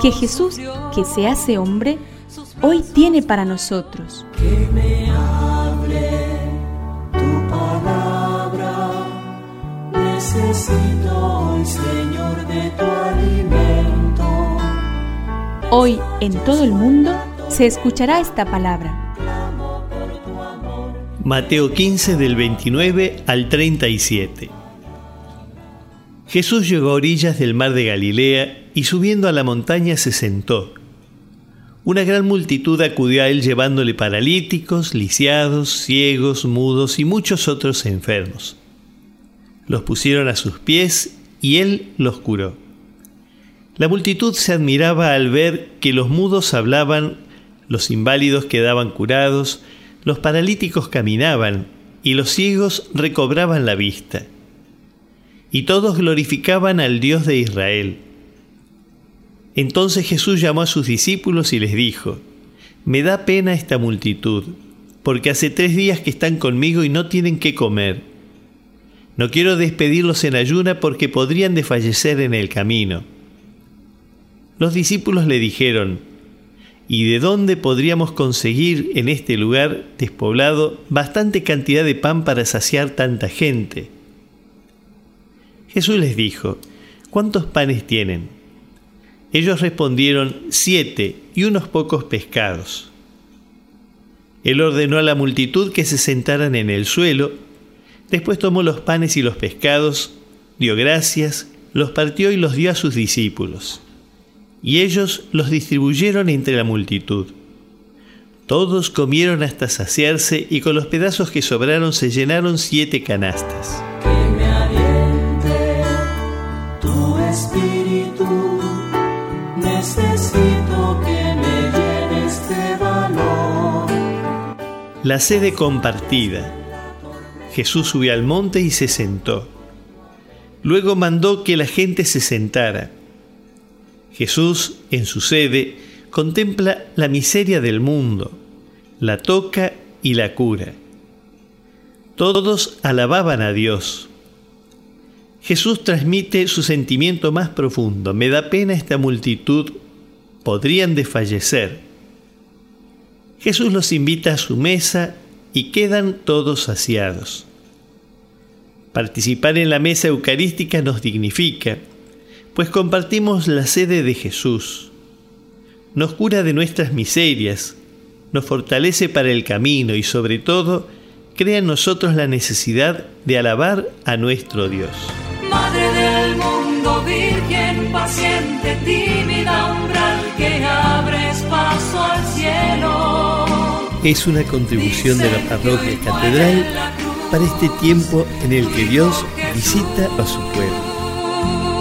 que Jesús, que se hace hombre, hoy tiene para nosotros. Que me hable tu palabra, necesito hoy, Señor, de tu alimento. Hoy en todo el mundo se escuchará esta palabra. Mateo 15 del 29 al 37. Jesús llegó a orillas del mar de Galilea y subiendo a la montaña se sentó. Una gran multitud acudió a él llevándole paralíticos, lisiados, ciegos, mudos y muchos otros enfermos. Los pusieron a sus pies y él los curó. La multitud se admiraba al ver que los mudos hablaban, los inválidos quedaban curados, los paralíticos caminaban y los ciegos recobraban la vista y todos glorificaban al Dios de Israel. Entonces Jesús llamó a sus discípulos y les dijo, Me da pena esta multitud, porque hace tres días que están conmigo y no tienen qué comer. No quiero despedirlos en ayuna porque podrían desfallecer en el camino. Los discípulos le dijeron, ¿Y de dónde podríamos conseguir en este lugar despoblado bastante cantidad de pan para saciar tanta gente? Jesús les dijo, ¿cuántos panes tienen? Ellos respondieron, siete y unos pocos pescados. Él ordenó a la multitud que se sentaran en el suelo, después tomó los panes y los pescados, dio gracias, los partió y los dio a sus discípulos. Y ellos los distribuyeron entre la multitud. Todos comieron hasta saciarse y con los pedazos que sobraron se llenaron siete canastas. La sede compartida. Jesús subió al monte y se sentó. Luego mandó que la gente se sentara. Jesús, en su sede, contempla la miseria del mundo, la toca y la cura. Todos alababan a Dios. Jesús transmite su sentimiento más profundo. Me da pena esta multitud, podrían desfallecer. Jesús los invita a su mesa y quedan todos saciados. Participar en la mesa eucarística nos dignifica, pues compartimos la sede de Jesús. Nos cura de nuestras miserias, nos fortalece para el camino y sobre todo crea en nosotros la necesidad de alabar a nuestro Dios. Madre del mundo, virgen paciente, es una contribución de la parroquia catedral para este tiempo en el que Dios visita a su pueblo.